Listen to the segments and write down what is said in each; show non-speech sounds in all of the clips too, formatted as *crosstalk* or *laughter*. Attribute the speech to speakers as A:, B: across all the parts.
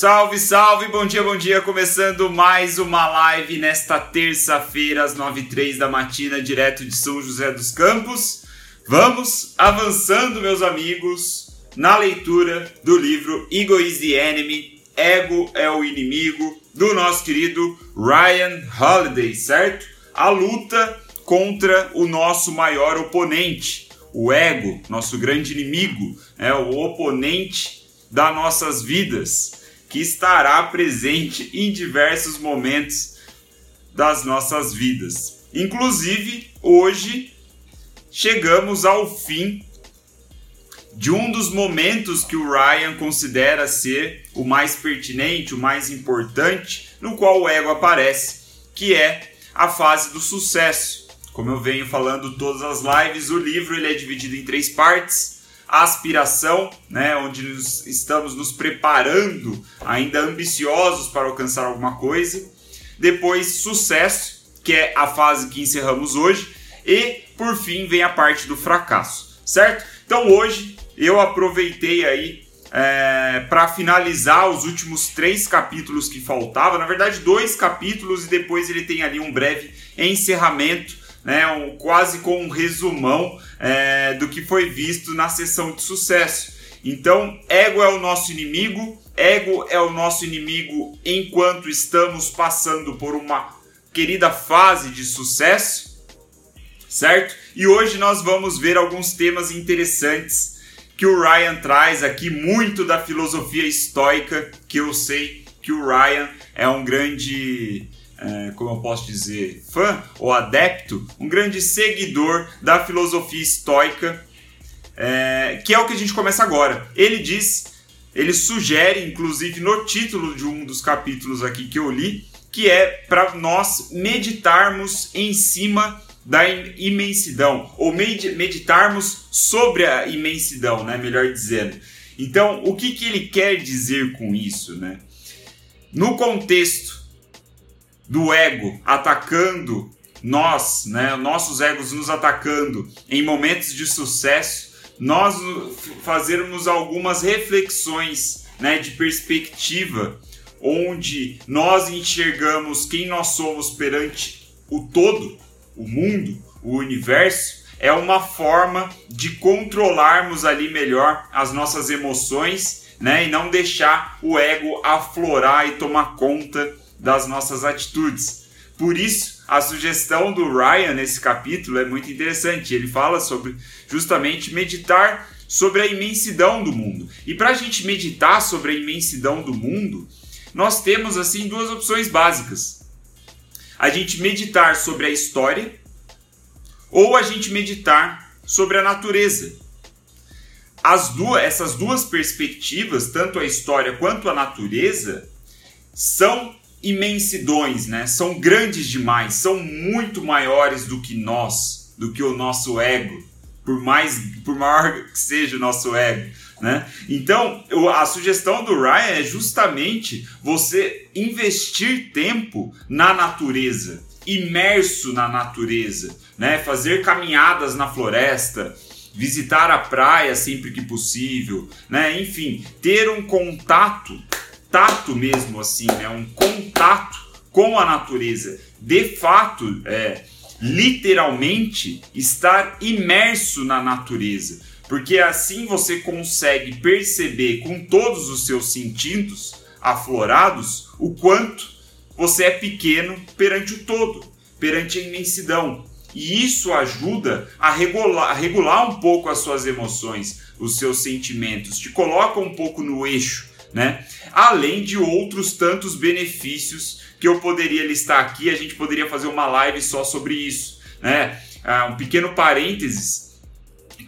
A: Salve, salve, bom dia, bom dia. Começando mais uma live nesta terça-feira, às 9h03 da matina, direto de São José dos Campos. Vamos avançando, meus amigos, na leitura do livro Ego is the Enemy, Ego é o Inimigo, do nosso querido Ryan Holiday, certo? A luta contra o nosso maior oponente, o ego, nosso grande inimigo, é o oponente das nossas vidas que estará presente em diversos momentos das nossas vidas. Inclusive, hoje chegamos ao fim de um dos momentos que o Ryan considera ser o mais pertinente, o mais importante, no qual o ego aparece, que é a fase do sucesso. Como eu venho falando todas as lives, o livro ele é dividido em três partes aspiração, né, onde nos, estamos nos preparando, ainda ambiciosos para alcançar alguma coisa. Depois, sucesso, que é a fase que encerramos hoje. E, por fim, vem a parte do fracasso, certo? Então, hoje eu aproveitei aí é, para finalizar os últimos três capítulos que faltavam. Na verdade, dois capítulos e depois ele tem ali um breve encerramento né, um, quase com um resumão é, do que foi visto na sessão de sucesso. Então, ego é o nosso inimigo, ego é o nosso inimigo enquanto estamos passando por uma querida fase de sucesso, certo? E hoje nós vamos ver alguns temas interessantes que o Ryan traz aqui, muito da filosofia estoica, que eu sei que o Ryan é um grande é, como eu posso dizer, fã ou adepto, um grande seguidor da filosofia estoica, é, que é o que a gente começa agora. Ele diz, ele sugere, inclusive no título de um dos capítulos aqui que eu li, que é para nós meditarmos em cima da imensidão, ou meditarmos sobre a imensidão, né, melhor dizendo. Então, o que, que ele quer dizer com isso? Né? No contexto do ego atacando nós, né, nossos egos nos atacando em momentos de sucesso, nós fazermos algumas reflexões né, de perspectiva, onde nós enxergamos quem nós somos perante o todo, o mundo, o universo, é uma forma de controlarmos ali melhor as nossas emoções, né, e não deixar o ego aflorar e tomar conta das nossas atitudes. Por isso, a sugestão do Ryan nesse capítulo é muito interessante. Ele fala sobre justamente meditar sobre a imensidão do mundo. E para a gente meditar sobre a imensidão do mundo, nós temos assim duas opções básicas: a gente meditar sobre a história ou a gente meditar sobre a natureza. As duas, essas duas perspectivas, tanto a história quanto a natureza, são imensidões, né? São grandes demais, são muito maiores do que nós, do que o nosso ego, por mais por maior que seja o nosso ego, né? Então, a sugestão do Ryan é justamente você investir tempo na natureza, imerso na natureza, né? Fazer caminhadas na floresta, visitar a praia sempre que possível, né? Enfim, ter um contato tato mesmo, assim, né? um contato com a natureza. De fato, é, literalmente, estar imerso na natureza. Porque assim você consegue perceber com todos os seus sentidos aflorados o quanto você é pequeno perante o todo, perante a imensidão. E isso ajuda a regular, a regular um pouco as suas emoções, os seus sentimentos, te coloca um pouco no eixo né? Além de outros tantos benefícios que eu poderia listar aqui, a gente poderia fazer uma live só sobre isso, né? Ah, um pequeno parênteses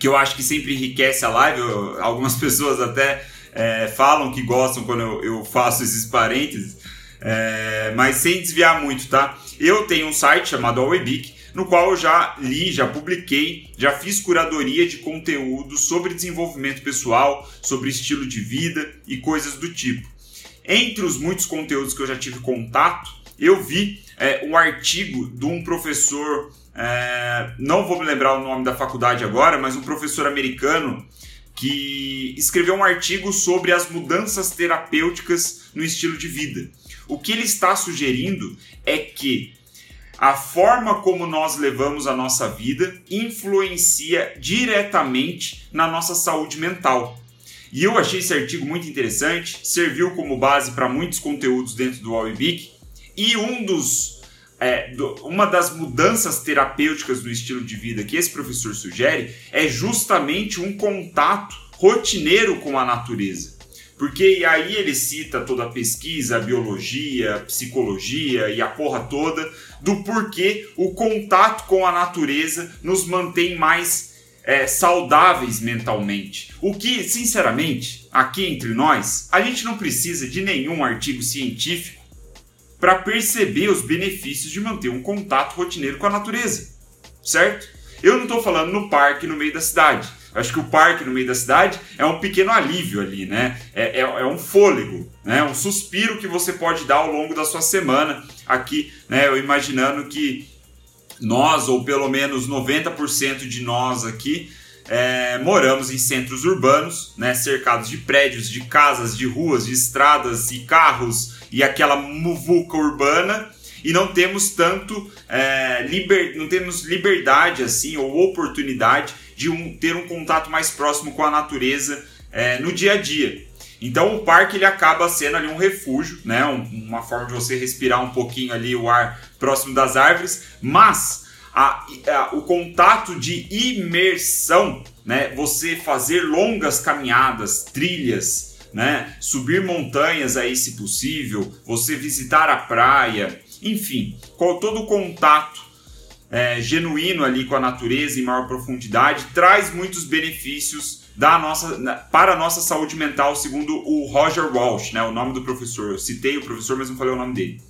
A: que eu acho que sempre enriquece a live. Eu, algumas *laughs* pessoas até é, falam que gostam quando eu, eu faço esses parênteses, é, mas sem desviar muito, tá? Eu tenho um site chamado Awebic no qual eu já li, já publiquei, já fiz curadoria de conteúdo sobre desenvolvimento pessoal, sobre estilo de vida e coisas do tipo. Entre os muitos conteúdos que eu já tive contato, eu vi é, um artigo de um professor, é, não vou me lembrar o nome da faculdade agora, mas um professor americano que escreveu um artigo sobre as mudanças terapêuticas no estilo de vida. O que ele está sugerindo é que a forma como nós levamos a nossa vida influencia diretamente na nossa saúde mental. E eu achei esse artigo muito interessante, serviu como base para muitos conteúdos dentro do Webic e um dos é, do, uma das mudanças terapêuticas do estilo de vida que esse professor sugere é justamente um contato rotineiro com a natureza. Porque aí ele cita toda a pesquisa, a biologia, a psicologia e a porra toda do porquê o contato com a natureza nos mantém mais é, saudáveis mentalmente. O que, sinceramente, aqui entre nós, a gente não precisa de nenhum artigo científico para perceber os benefícios de manter um contato rotineiro com a natureza, certo? Eu não estou falando no parque no meio da cidade. Eu acho que o parque no meio da cidade é um pequeno alívio ali, né? É, é, é, um fôlego, né? Um suspiro que você pode dar ao longo da sua semana. Aqui, né? Eu imaginando que nós, ou pelo menos 90% de nós aqui, é, moramos em centros urbanos, né? Cercados de prédios, de casas, de ruas, de estradas e carros e aquela muvuca urbana e não temos tanto é, liber, não temos liberdade assim ou oportunidade de um, ter um contato mais próximo com a natureza é, no dia a dia. Então o parque ele acaba sendo ali um refúgio, né? Um, uma forma de você respirar um pouquinho ali o ar próximo das árvores, mas a, a, o contato de imersão, né? Você fazer longas caminhadas, trilhas, né? Subir montanhas aí, se possível, você visitar a praia, enfim, com todo o contato é, genuíno ali com a natureza em maior profundidade traz muitos benefícios da nossa, para a nossa saúde mental, segundo o Roger Walsh, né? O nome do professor. Eu citei o professor, mas não falei o nome dele.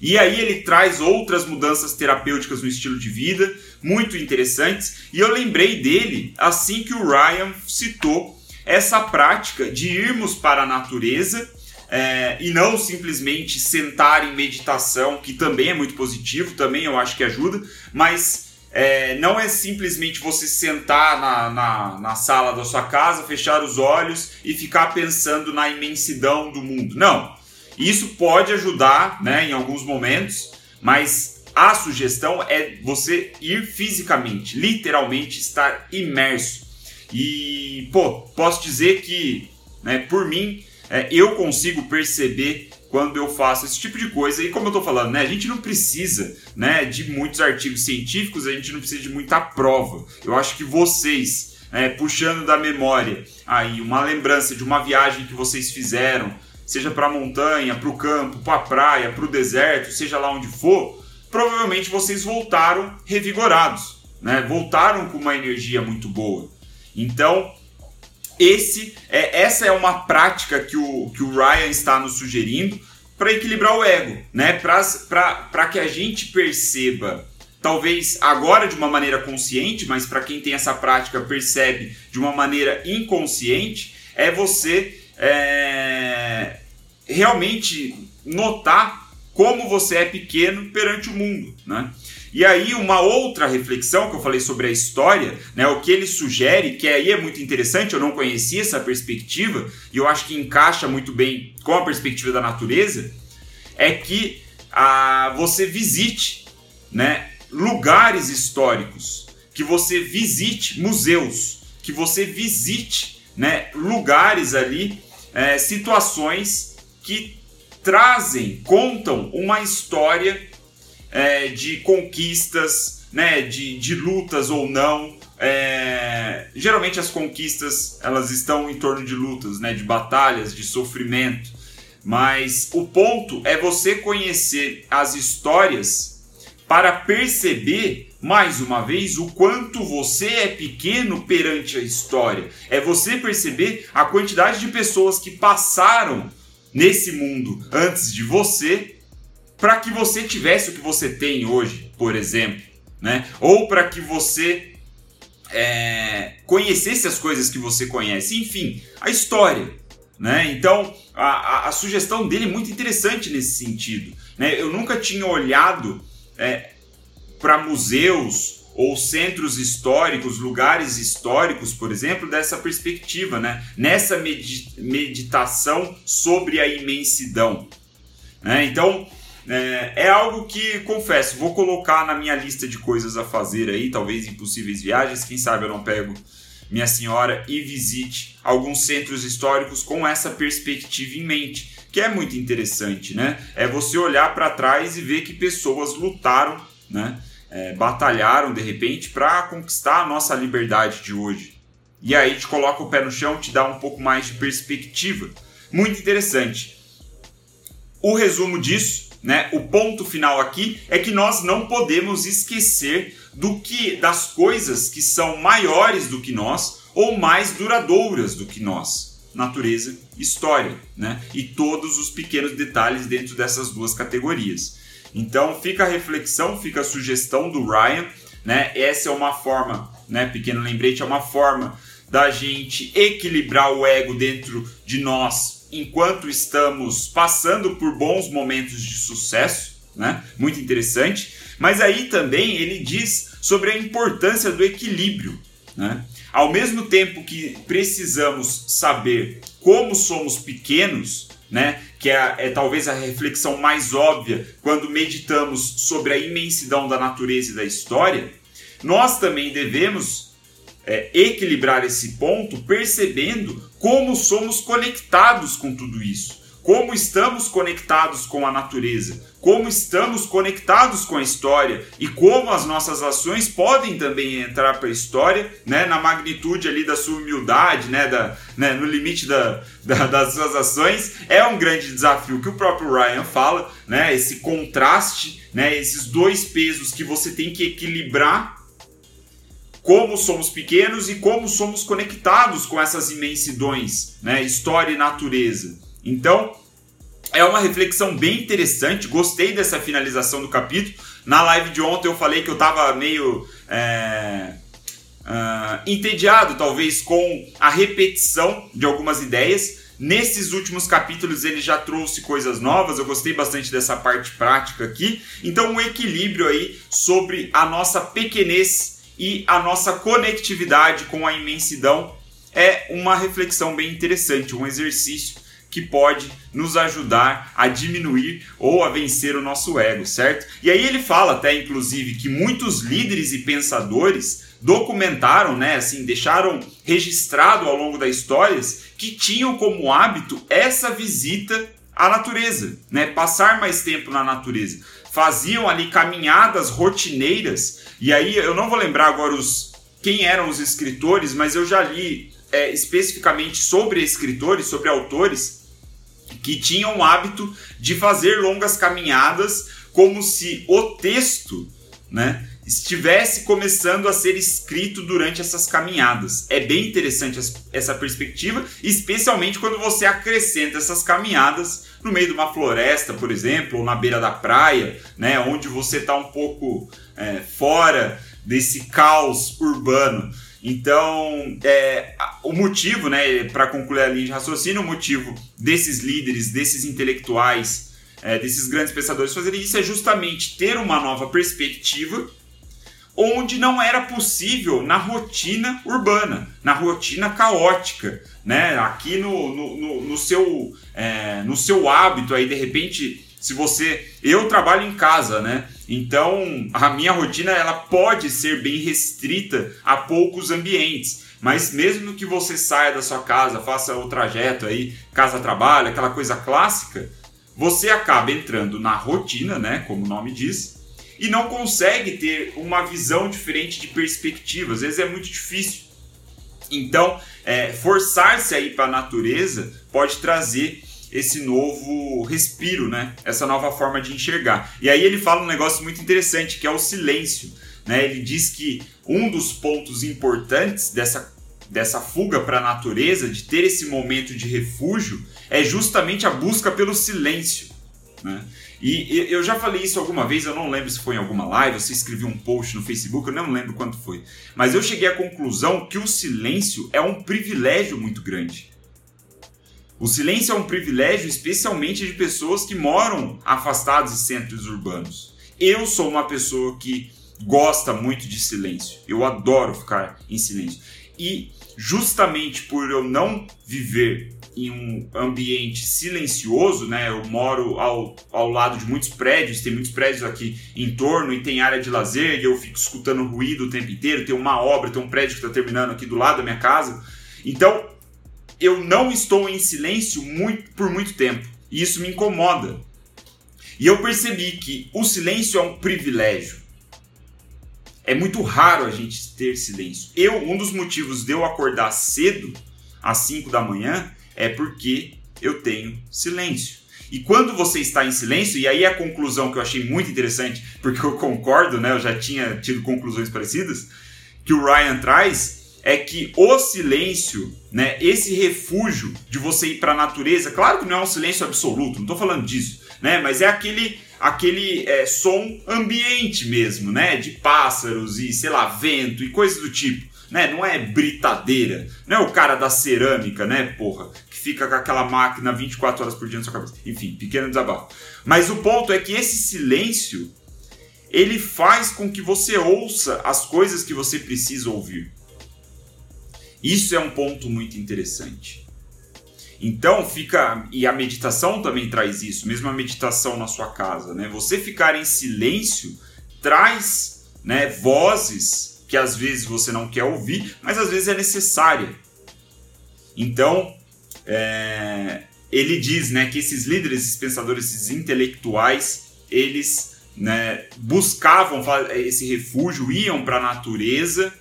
A: E aí ele traz outras mudanças terapêuticas no estilo de vida, muito interessantes. E eu lembrei dele assim que o Ryan citou essa prática de irmos para a natureza é, e não simplesmente sentar em meditação, que também é muito positivo, também eu acho que ajuda, mas é, não é simplesmente você sentar na, na, na, sala da sua casa, fechar os olhos e ficar pensando na imensidão do mundo. Não. Isso pode ajudar né, em alguns momentos, mas a sugestão é você ir fisicamente, literalmente estar imerso. E, pô, posso dizer que, né, por mim, é, eu consigo perceber quando eu faço esse tipo de coisa. E como eu estou falando, né, a gente não precisa né, de muitos artigos científicos, a gente não precisa de muita prova. Eu acho que vocês, é, puxando da memória aí uma lembrança de uma viagem que vocês fizeram, seja para a montanha, para o campo, para a praia, para o deserto, seja lá onde for, provavelmente vocês voltaram revigorados, né? voltaram com uma energia muito boa. Então, esse é, essa é uma prática que o, que o Ryan está nos sugerindo para equilibrar o ego, né? Para que a gente perceba, talvez agora de uma maneira consciente, mas para quem tem essa prática percebe de uma maneira inconsciente, é você é, realmente notar como você é pequeno perante o mundo, né? E aí, uma outra reflexão que eu falei sobre a história, né, o que ele sugere, que aí é muito interessante, eu não conhecia essa perspectiva, e eu acho que encaixa muito bem com a perspectiva da natureza, é que ah, você visite né, lugares históricos, que você visite museus, que você visite né, lugares ali, é, situações que trazem, contam uma história é, de conquistas, né, de, de lutas ou não. É, geralmente as conquistas elas estão em torno de lutas, né, de batalhas, de sofrimento. Mas o ponto é você conhecer as histórias para perceber mais uma vez o quanto você é pequeno perante a história. É você perceber a quantidade de pessoas que passaram nesse mundo antes de você para que você tivesse o que você tem hoje, por exemplo, né? Ou para que você é, conhecesse as coisas que você conhece, enfim, a história, né? Então a, a, a sugestão dele é muito interessante nesse sentido, né? Eu nunca tinha olhado é, para museus ou centros históricos, lugares históricos, por exemplo, dessa perspectiva, né? nessa meditação sobre a imensidão. Né? Então, é, é, algo que, confesso, vou colocar na minha lista de coisas a fazer aí, talvez impossíveis viagens, quem sabe eu não pego minha senhora e visite alguns centros históricos com essa perspectiva em mente, que é muito interessante, né? É você olhar para trás e ver que pessoas lutaram, né? É, batalharam de repente para conquistar a nossa liberdade de hoje. E aí te coloca o pé no chão, te dá um pouco mais de perspectiva. Muito interessante. O resumo disso, né? O ponto final aqui é que nós não podemos esquecer do que das coisas que são maiores do que nós ou mais duradouras do que nós, natureza, história, né? E todos os pequenos detalhes dentro dessas duas categorias. Então fica a reflexão, fica a sugestão do Ryan, né? Essa é uma forma, né? Pequeno lembrete é uma forma da gente equilibrar o ego dentro de nós enquanto estamos passando por bons momentos de sucesso, né? Muito interessante. Mas aí também ele diz sobre a importância do equilíbrio. Né? Ao mesmo tempo que precisamos saber como somos pequenos, né? que é, é, talvez a reflexão mais óbvia quando meditamos sobre a imensidão da natureza e da história, nós também devemos é, equilibrar esse ponto percebendo como somos conectados com tudo isso como estamos conectados com a natureza, como estamos conectados com a história e como as nossas ações podem também entrar para a história, né, na magnitude ali da sua humildade, né, da, né, no limite da, da, das suas ações, é um grande desafio que o próprio Ryan fala, né, esse contraste, né, esses dois pesos que você tem que equilibrar como somos pequenos e como somos conectados com essas imensidões, né, história e natureza. Então, é uma reflexão bem interessante. Gostei dessa finalização do capítulo. Na live de ontem eu falei que eu estava meio é, uh, entediado, talvez, com a repetição de algumas ideias. Nesses últimos capítulos ele já trouxe coisas novas, eu gostei bastante dessa parte prática aqui. Então, um equilíbrio aí sobre a nossa pequenez e a nossa conectividade com a imensidão é uma reflexão bem interessante, um exercício que pode nos ajudar a diminuir ou a vencer o nosso ego, certo? E aí ele fala até inclusive que muitos líderes e pensadores documentaram, né, assim, deixaram registrado ao longo da história que tinham como hábito essa visita à natureza, né, passar mais tempo na natureza. Faziam ali caminhadas rotineiras, e aí eu não vou lembrar agora os quem eram os escritores, mas eu já li é, especificamente sobre escritores, sobre autores que tinham o hábito de fazer longas caminhadas como se o texto, né, estivesse começando a ser escrito durante essas caminhadas. É bem interessante essa perspectiva, especialmente quando você acrescenta essas caminhadas no meio de uma floresta, por exemplo, ou na beira da praia, né, onde você está um pouco é, fora desse caos urbano. Então, é, o motivo, né, para concluir a linha de raciocínio, o motivo desses líderes, desses intelectuais, é, desses grandes pensadores fazerem isso é justamente ter uma nova perspectiva onde não era possível na rotina urbana, na rotina caótica, né? Aqui no, no, no, no seu, é, no seu hábito aí, de repente, se você... Eu trabalho em casa, né? Então, a minha rotina ela pode ser bem restrita a poucos ambientes. Mas mesmo que você saia da sua casa, faça o trajeto aí, casa-trabalho, aquela coisa clássica, você acaba entrando na rotina, né, como o nome diz, e não consegue ter uma visão diferente de perspectiva. Às vezes é muito difícil. Então, é, forçar-se a ir para a natureza pode trazer esse novo respiro, né? Essa nova forma de enxergar. E aí ele fala um negócio muito interessante, que é o silêncio. Né? Ele diz que um dos pontos importantes dessa, dessa fuga para a natureza, de ter esse momento de refúgio, é justamente a busca pelo silêncio. Né? E, eu já falei isso alguma vez, eu não lembro se foi em alguma live, você escreveu um post no Facebook, eu não lembro quanto foi. Mas eu cheguei à conclusão que o silêncio é um privilégio muito grande. O silêncio é um privilégio especialmente de pessoas que moram afastadas de centros urbanos. Eu sou uma pessoa que gosta muito de silêncio. Eu adoro ficar em silêncio. E justamente por eu não viver em um ambiente silencioso, né? Eu moro ao, ao lado de muitos prédios, tem muitos prédios aqui em torno e tem área de lazer e eu fico escutando ruído o tempo inteiro. Tem uma obra, tem um prédio que está terminando aqui do lado da minha casa. Então, eu não estou em silêncio muito, por muito tempo e isso me incomoda. E eu percebi que o silêncio é um privilégio. É muito raro a gente ter silêncio. Eu, um dos motivos de eu acordar cedo, às 5 da manhã, é porque eu tenho silêncio. E quando você está em silêncio, e aí a conclusão que eu achei muito interessante, porque eu concordo, né? Eu já tinha tido conclusões parecidas, que o Ryan traz é que o silêncio, né, esse refúgio de você ir para a natureza, claro que não é um silêncio absoluto, não estou falando disso, né, mas é aquele aquele é, som ambiente mesmo, né, de pássaros e sei lá vento e coisas do tipo, né, não é britadeira, não é o cara da cerâmica, né, porra, que fica com aquela máquina 24 horas por dia na sua cabeça, enfim, pequeno desabafo. Mas o ponto é que esse silêncio ele faz com que você ouça as coisas que você precisa ouvir. Isso é um ponto muito interessante. Então fica e a meditação também traz isso, mesmo a meditação na sua casa, né? Você ficar em silêncio traz, né, vozes que às vezes você não quer ouvir, mas às vezes é necessária. Então, é, ele diz, né, que esses líderes, esses pensadores, esses intelectuais, eles né, buscavam esse refúgio, iam para a natureza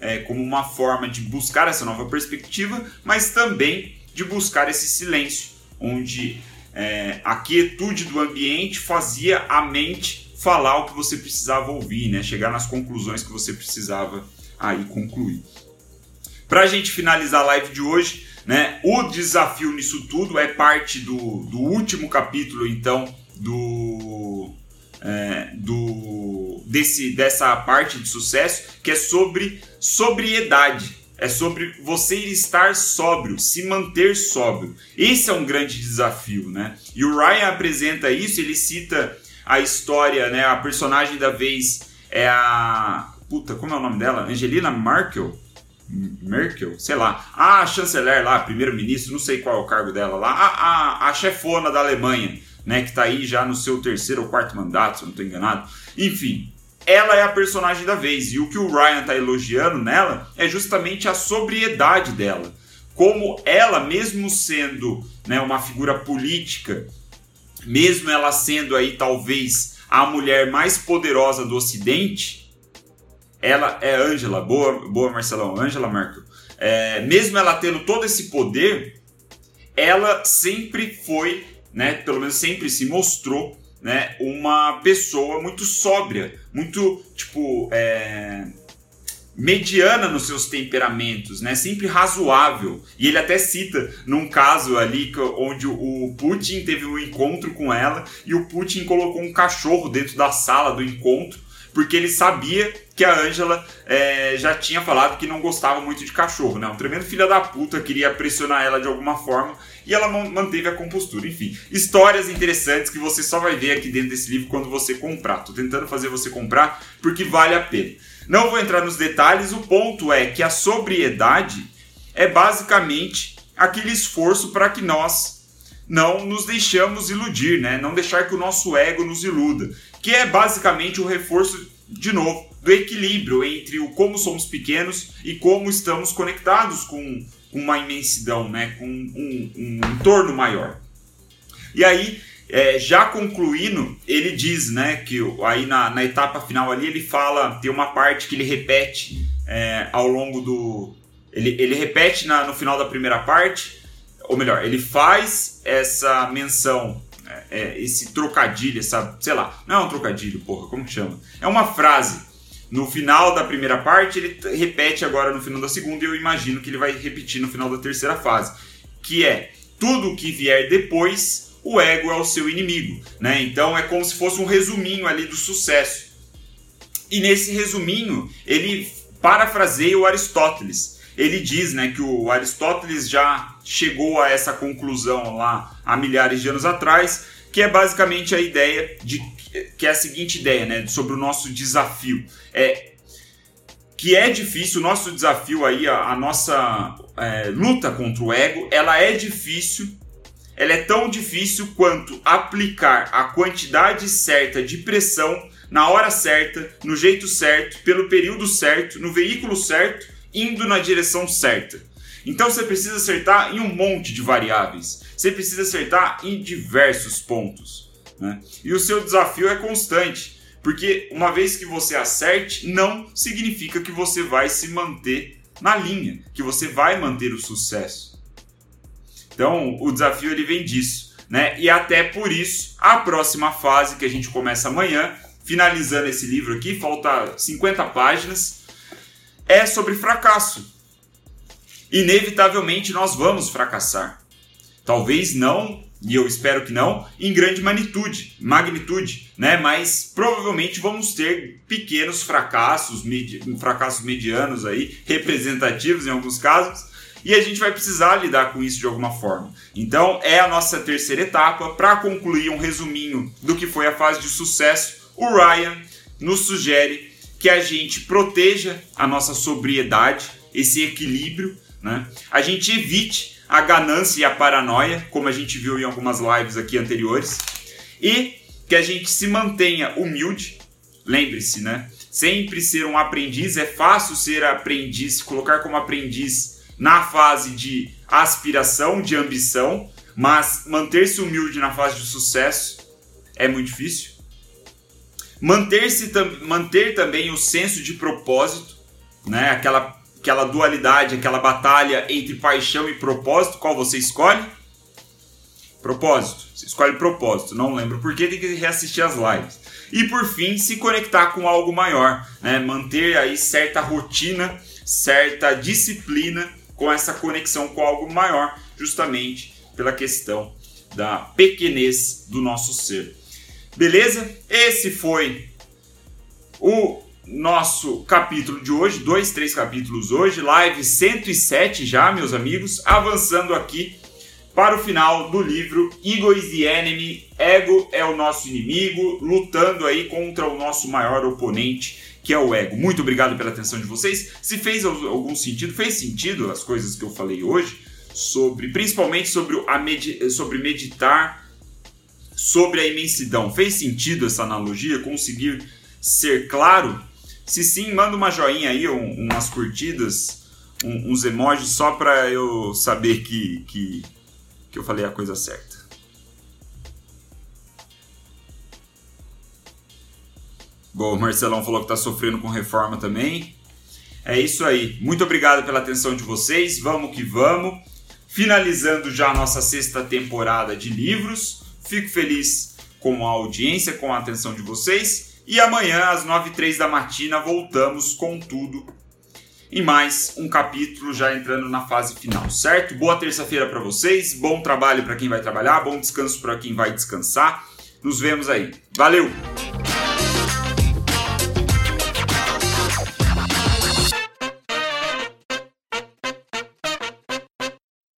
A: é, como uma forma de buscar essa nova perspectiva, mas também de buscar esse silêncio, onde é, a quietude do ambiente fazia a mente falar o que você precisava ouvir, né? chegar nas conclusões que você precisava aí concluir. Para a gente finalizar a live de hoje, né, o desafio nisso tudo é parte do, do último capítulo, então, do, é, do desse, dessa parte de sucesso, que é sobre sobriedade. É sobre você estar sóbrio, se manter sóbrio. Esse é um grande desafio, né? E o Ryan apresenta isso, ele cita a história, né? A personagem da vez é a. Puta, como é o nome dela? Angelina Merkel? Merkel? Sei lá. A chanceler lá, primeiro-ministro, não sei qual é o cargo dela lá. A, a, a chefona da Alemanha né, que está aí já no seu terceiro ou quarto mandato, se eu não estou enganado. Enfim, ela é a personagem da vez e o que o Ryan está elogiando nela é justamente a sobriedade dela. Como ela, mesmo sendo né, uma figura política, mesmo ela sendo aí talvez a mulher mais poderosa do Ocidente, ela é Angela, boa, boa Marcelão, Angela Merkel. É, mesmo ela tendo todo esse poder, ela sempre foi né, pelo menos sempre se mostrou, né, uma pessoa muito sóbria, muito, tipo, é, mediana nos seus temperamentos, né? Sempre razoável. E ele até cita num caso ali onde o Putin teve um encontro com ela e o Putin colocou um cachorro dentro da sala do encontro porque ele sabia que a Angela é, já tinha falado que não gostava muito de cachorro, né? Um tremendo filho da puta queria pressionar ela de alguma forma e ela manteve a compostura. Enfim, histórias interessantes que você só vai ver aqui dentro desse livro quando você comprar. Tô tentando fazer você comprar porque vale a pena. Não vou entrar nos detalhes, o ponto é que a sobriedade é basicamente aquele esforço para que nós não nos deixamos iludir, né? Não deixar que o nosso ego nos iluda, que é basicamente o reforço de novo do equilíbrio entre o como somos pequenos e como estamos conectados com uma imensidão, né? com um, um entorno maior. E aí, é, já concluindo, ele diz né, que aí na, na, etapa final ali ele fala, tem uma parte que ele repete é, ao longo do. Ele, ele repete na, no final da primeira parte, ou melhor, ele faz essa menção, é, é esse trocadilho, essa, sei lá, não é um trocadilho, porra, como que chama? É uma frase no final da primeira parte, ele repete agora no final da segunda, e eu imagino que ele vai repetir no final da terceira fase, que é tudo que vier depois, o ego é o seu inimigo, né? Então é como se fosse um resuminho ali do sucesso. E nesse resuminho, ele parafraseia o Aristóteles. Ele diz, né, que o Aristóteles já chegou a essa conclusão lá há milhares de anos atrás, que é basicamente a ideia de que é a seguinte ideia, né, sobre o nosso desafio. É que é difícil, o nosso desafio aí, a, a nossa é, luta contra o ego, ela é difícil, ela é tão difícil quanto aplicar a quantidade certa de pressão na hora certa, no jeito certo, pelo período certo, no veículo certo, indo na direção certa. Então você precisa acertar em um monte de variáveis. Você precisa acertar em diversos pontos. Né? E o seu desafio é constante, porque uma vez que você acerte, não significa que você vai se manter na linha, que você vai manter o sucesso. Então o desafio ele vem disso. Né? E até por isso, a próxima fase que a gente começa amanhã, finalizando esse livro aqui, falta 50 páginas, é sobre fracasso inevitavelmente nós vamos fracassar. Talvez não, e eu espero que não, em grande magnitude, magnitude, né? Mas provavelmente vamos ter pequenos fracassos, medi fracassos medianos aí, representativos em alguns casos, e a gente vai precisar lidar com isso de alguma forma. Então, é a nossa terceira etapa. Para concluir um resuminho do que foi a fase de sucesso, o Ryan nos sugere que a gente proteja a nossa sobriedade, esse equilíbrio né? A gente evite a ganância e a paranoia, como a gente viu em algumas lives aqui anteriores, e que a gente se mantenha humilde. Lembre-se, né? Sempre ser um aprendiz é fácil ser aprendiz, colocar como aprendiz na fase de aspiração, de ambição, mas manter-se humilde na fase de sucesso é muito difícil. Manter-se manter também o senso de propósito, né? Aquela aquela dualidade, aquela batalha entre paixão e propósito, qual você escolhe? Propósito. Você escolhe propósito. Não lembro por que, tem que reassistir as lives. E por fim, se conectar com algo maior, né? Manter aí certa rotina, certa disciplina com essa conexão com algo maior, justamente pela questão da pequenez do nosso ser. Beleza? Esse foi o nosso capítulo de hoje, dois, três capítulos hoje, live 107 já, meus amigos, avançando aqui para o final do livro Ego is the Enemy, Ego é o nosso inimigo, lutando aí contra o nosso maior oponente, que é o ego. Muito obrigado pela atenção de vocês. Se fez algum sentido, fez sentido as coisas que eu falei hoje, sobre, principalmente sobre, a med sobre meditar, sobre a imensidão. Fez sentido essa analogia? Conseguir ser claro? Se sim, manda uma joinha aí, um, umas curtidas, um, uns emojis só para eu saber que, que, que eu falei a coisa certa. Bom, o Marcelão falou que tá sofrendo com reforma também. É isso aí. Muito obrigado pela atenção de vocês. Vamos que vamos. Finalizando já a nossa sexta temporada de livros. Fico feliz com a audiência, com a atenção de vocês. E amanhã, às 9 h da matina, voltamos com tudo em mais um capítulo já entrando na fase final, certo? Boa terça-feira para vocês, bom trabalho para quem vai trabalhar, bom descanso para quem vai descansar. Nos vemos aí. Valeu!